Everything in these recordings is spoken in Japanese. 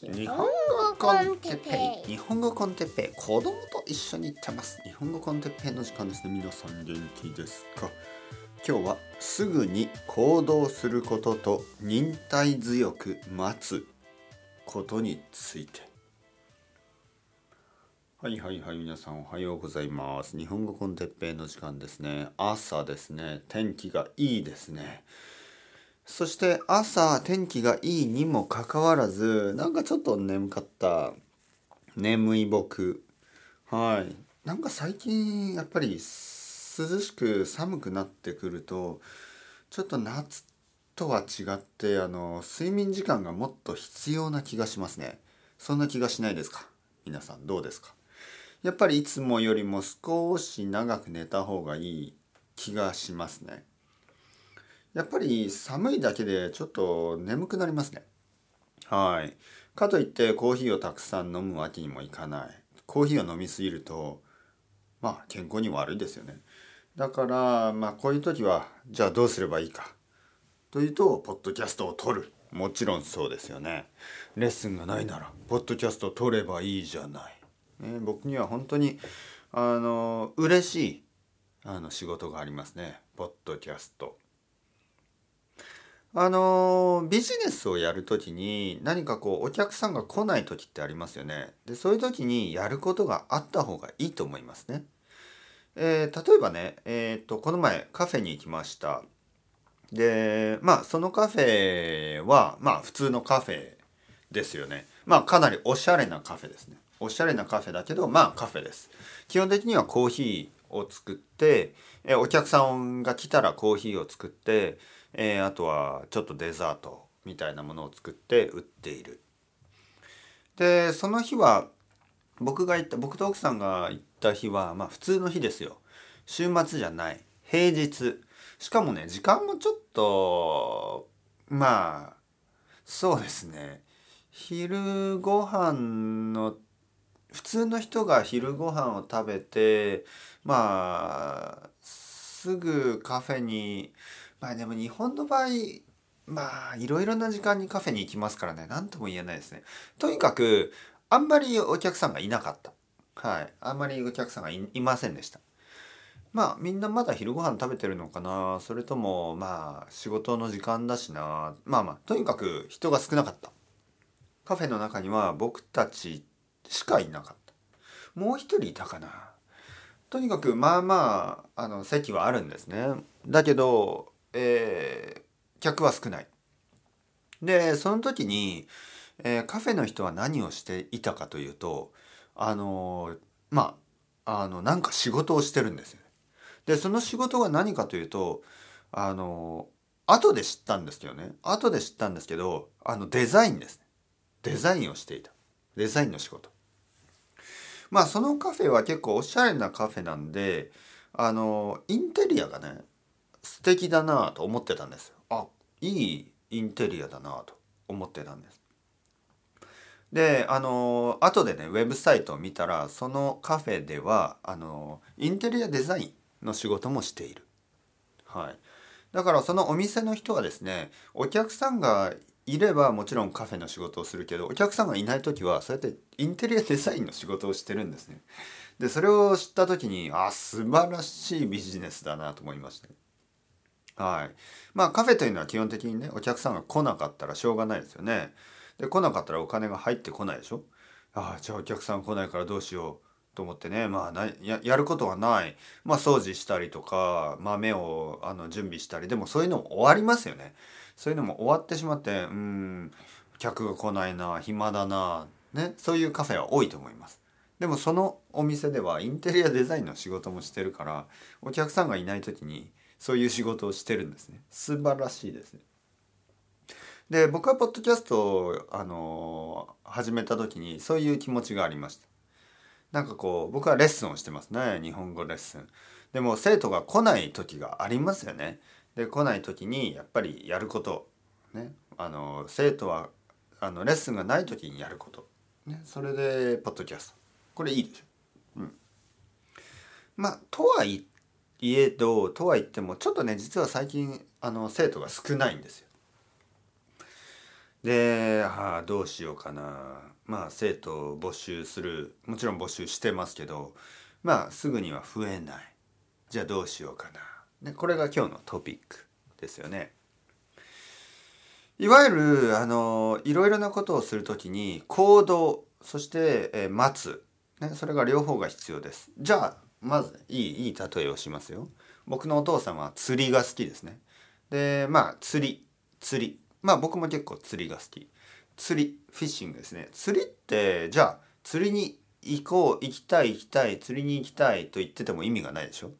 日本語コンテッペイ。日本語コンテッペイ。子供と一緒に行ってます。日本語コンテッペイの時間ですね皆さん元気ですか？今日はすぐに行動することと忍耐強く待つことについて。はいはいはい皆さんおはようございます。日本語コンテッペイの時間ですね。朝ですね。天気がいいですねそして朝天気がいいにもかかわらずなんかちょっと眠かった。眠い僕。はい。なんか最近やっぱり涼しく寒くなってくるとちょっと夏とは違ってあの睡眠時間がもっと必要な気がしますね。そんな気がしないですか？皆さんどうですか？やっぱりいつもよりも少し長く寝た方がいい気がしますね。やっぱり寒いだけでちょっと眠くなりますね。はい。かといってコーヒーをたくさん飲むわけにもいかない。コーヒーを飲みすぎると、まあ健康に悪いですよね。だから、まあこういう時は、じゃあどうすればいいか。というと、ポッドキャストを撮る。もちろんそうですよね。レッスンがないなら、ポッドキャストを撮ればいいじゃない。ね、僕には本当に、あの、嬉しい、あの、仕事がありますね。ポッドキャスト。あのビジネスをやるときに何かこうお客さんが来ない時ってありますよね。でそういう時にやることがあった方がいいと思いますね。えー、例えばね、えー、っとこの前カフェに行きました。でまあそのカフェはまあ普通のカフェですよね。まあかなりおしゃれなカフェですね。おしゃれなカフェだけどまあカフェです。基本的にはコーヒーを作って、えお客さんが来たらコーヒーを作ってえー、あとはちょっとデザートみたいなものを作って売っている。でその日は僕が行った僕と奥さんが行った日はまあ普通の日ですよ。週末じゃない平日しかもね時間もちょっとまあそうですね昼ご飯の普通の人が昼ご飯を食べてまあすぐカフェにまあでも日本の場合まあいろいろな時間にカフェに行きますからね。何とも言えないですね。とにかくあんまりお客さんがいなかった。はい。あんまりお客さんがいませんでした。まあみんなまだ昼ご飯食べてるのかな。それともまあ仕事の時間だしな。まあまあとにかく人が少なかった。カフェの中には僕たちしかいなかった。もう一人いたかな。とにかくまあまああの席はあるんですね。だけどえー、客は少ない。でその時に、えー、カフェの人は何をしていたかというとあのまああのなんか仕事をしてるんですよ。でその仕事が何かというとあの後で知ったんですけどね後で知ったんですけどあのデザインですねデザインをしていたデザインの仕事まあそのカフェは結構おしゃれなカフェなんであのインテリアがね素敵だなと思ってたんですよ。あいいインテリアだなと思ってたんです。であの後でねウェブサイトを見たらそのカフェではあのインテリアデザインの仕事もしている。はい、だからそのお店の人はですねお客さんがいればもちろんカフェの仕事をするけどお客さんがいない時はそうやってインテリアデザインの仕事をしてるんですね。でそれを知った時にあ素晴らしいビジネスだなと思いました。はい。まあカフェというのは基本的にね、お客さんが来なかったらしょうがないですよね。で、来なかったらお金が入ってこないでしょ？ああ、じゃあお客さん来ないからどうしようと思ってね、まあややることはない。まあ掃除したりとか、豆をあの準備したり、でもそういうのも終わりますよね。そういうのも終わってしまって、うん、客が来ないな、暇だな、ね、そういうカフェは多いと思います。でもそのお店ではインテリアデザインの仕事もしてるからお客さんがいない時にそういう仕事をしてるんですね。素晴らしいですね。で僕はポッドキャストをあの始めた時にそういう気持ちがありました。なんかこう僕はレッスンをしてますね。日本語レッスン。でも生徒が来ない時がありますよね。で来ない時にやっぱりやること。ね。あの生徒はあのレッスンがない時にやること、ね、それでポッドキャスト。これいいでしょうん。まあとは言っいえどとは言ってもちょっとね実は最近あの生徒が少ないんですよ。でゃあどうしようかな。まあ生徒を募集する。もちろん募集してますけどまあすぐには増えない。じゃあどうしようかな。でこれが今日のトピックですよね。いわゆるあのいろいろなことをするときに行動そして、え、待つ、ね、それが両方が必要です。じゃあまずいいいい例えをしますよ。僕のお父さんは釣りが好きですね。でまあ釣り釣り。まあ僕も結構釣りが好き。釣りフィッシングですね。釣りってじゃあ釣りに行こう行きたい行きたい釣りに行きたいと言ってても意味がないでしょ？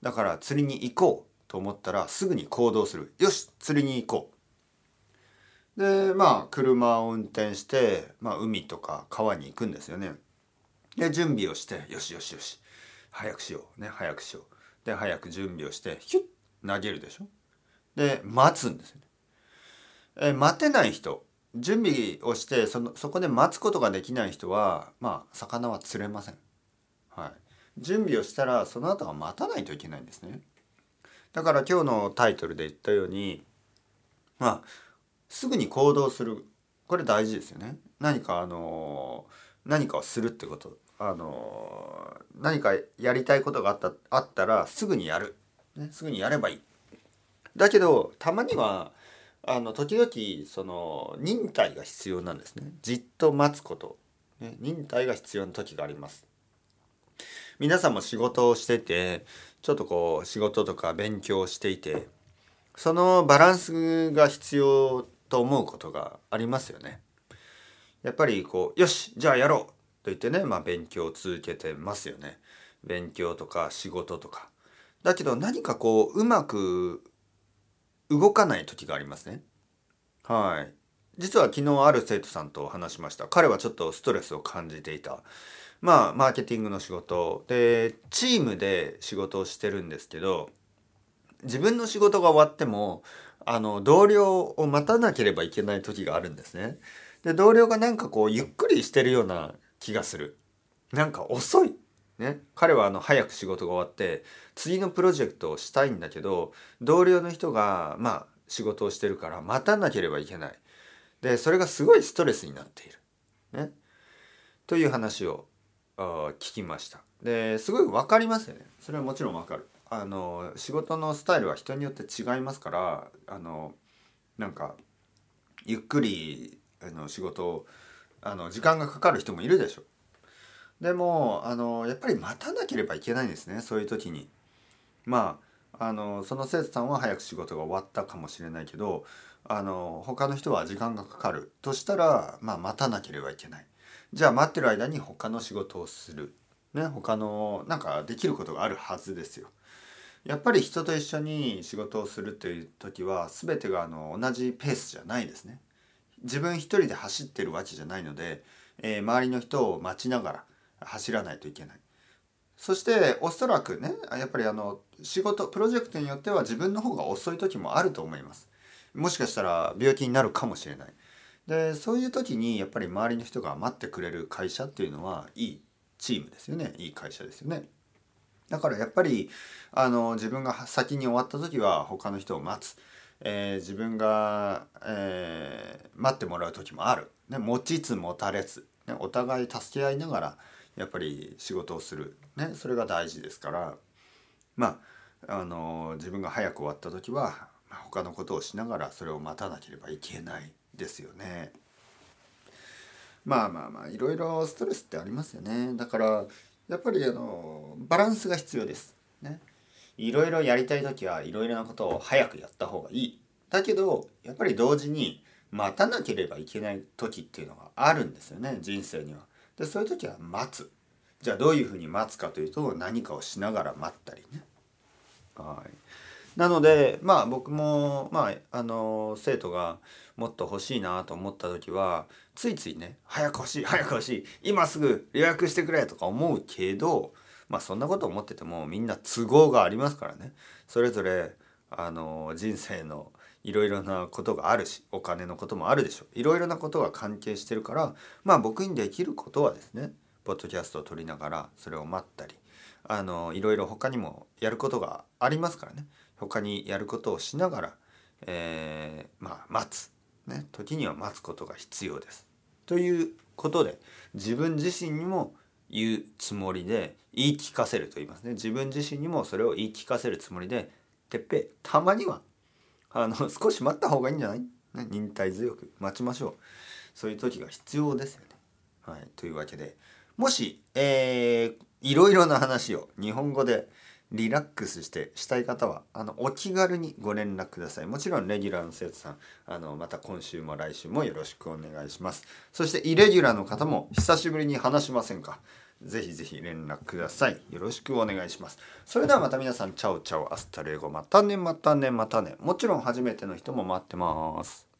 だから釣りに行こうと思ったらすぐに行動する。よし釣りに行こう。でまあ車を運転して、まあ、海とか川に行くんですよね。で準備をしてよしよしよし。早くしようね早くしようで早く準備をしてヒュッ投げるでしょ？で待つんですよねえ待てない人準備をしてそのそこで待つことができない人はまあ魚は釣れません。はい、準備をしたらその後は待たないといけないんですね。だから今日のタイトルで言ったようにまあすぐに行動するこれ大事ですよね。何かあの何かをするってことあの何かやりたいことがあったあったらすぐにやる、ね、すぐにやればいい。だけどたまにはあの時々その忍耐が必要なんですね。じっと待つこと、ね、忍耐が必要な時があります。皆さんも仕事をしててちょっとこう仕事とか勉強をしていてそのバランスが必要と思うことがありますよね。やっぱりこうよしじゃあやろう。と言ってねまあ勉強を続けてますよね勉強とか仕事とかだけど何かこううまく動かない時がありますね。はい。実は昨日ある生徒さんと話しました。彼はちょっとストレスを感じていた。まあ、マーケティングの仕事で、チームで仕事をしてるんですけど、自分の仕事が終わっても、あの、同僚を待たなければいけない時があるんですね。で、同僚がなんかこう、ゆっくりしてるような気がする。なんか遅い。ね、彼はあの早く仕事が終わって次のプロジェクトをしたいんだけど同僚の人がまあ仕事をしてるから待たなければいけないでそれがすごいストレスになっている。ね、という話を聞きました。ですごい分かりますよね。それはもちろん分かる。あの仕事のスタイルは人によって違いますからあのなんかゆっくりあの仕事をあの時間がかかる人もいるでしょ。でもあのやっぱり待たなければいけないんですねそういう時に。まああのその生徒さんは早く仕事が終わったかもしれないけどあの他の人は時間がかかるとしたら、まあ、待たなければいけない。じゃあ待ってる間に他の仕事をする。ね、他のなんかできることがあるはずですよ。やっぱり人と一緒に仕事をするという時は全てがあの同じペースじゃないですね。自分一人で走ってるわけじゃないので、えー、周りの人を待ちながら走らないといけない。そしておそらくねやっぱりあの仕事プロジェクトによっては自分の方が遅い時もあると思います。もしかしたら病気になるかもしれない。でそういう時にやっぱり周りの人が待ってくれる会社っていうのはいいチームですよねいい会社ですよね。だからやっぱりあの自分が先に終わった時は他の人を待つ、えー、自分が、えー、待ってもらう時もある、ね、持ちつ持たれず、ね、お互い助け合いながらやっぱり仕事をする、ね、それが大事ですからまああの自分が早く終わった時はまあ他のことをしながらそれを待たなければいけないですよね。まあまあまあいろいろストレスってありますよね。だからやっぱりあのバランスが必要です。ね。いろいろやりたい時はいろいろなことを早くやった方がいい。だけどやっぱり同時に待たなければいけない時っていうのがあるんですよね人生には。でそういう時は待つじゃあどういうふうに待つかというと何かをしながら待ったりねはいなのでまあ僕もまああの生徒がもっと欲しいなと思った時はついついね早く欲しい早く欲しい今すぐ予約してくれとか思うけどまあそんなこと思っててもみんな都合がありますからね。それぞれあの人生のいろいろなことがあるしお金のこともあるでしょう。いろいろなことが関係してるからまあ僕にできることはですねポッドキャストを撮りながらそれを待ったりあのいろいろ他にもやることがありますからね。他にやることをしながら、えー、まあ待つ。ね、時には待つことが必要です。ということで自分自身にも言うつもりで言い聞かせると言いますね。自分自身にもそれを言い聞かせるつもりでてっぺたまにはあの 少し待った方がいいんじゃない、ね、忍耐強く待ちましょう。そういう時が必要ですよね。はい、というわけでもし、えー、いろいろな話を日本語でリラックスしてしたい方はあのお気軽にご連絡ください。もちろんレギュラーの生徒さんあのまた今週も来週もよろしくお願いします。そしてイレギュラーの方も久しぶりに話しませんか。ぜひぜひ連絡ください。よろしくお願いします。それではまた皆さん Ciao ciao hasta luego またねまたねまたね。もちろん初めての人も待ってます。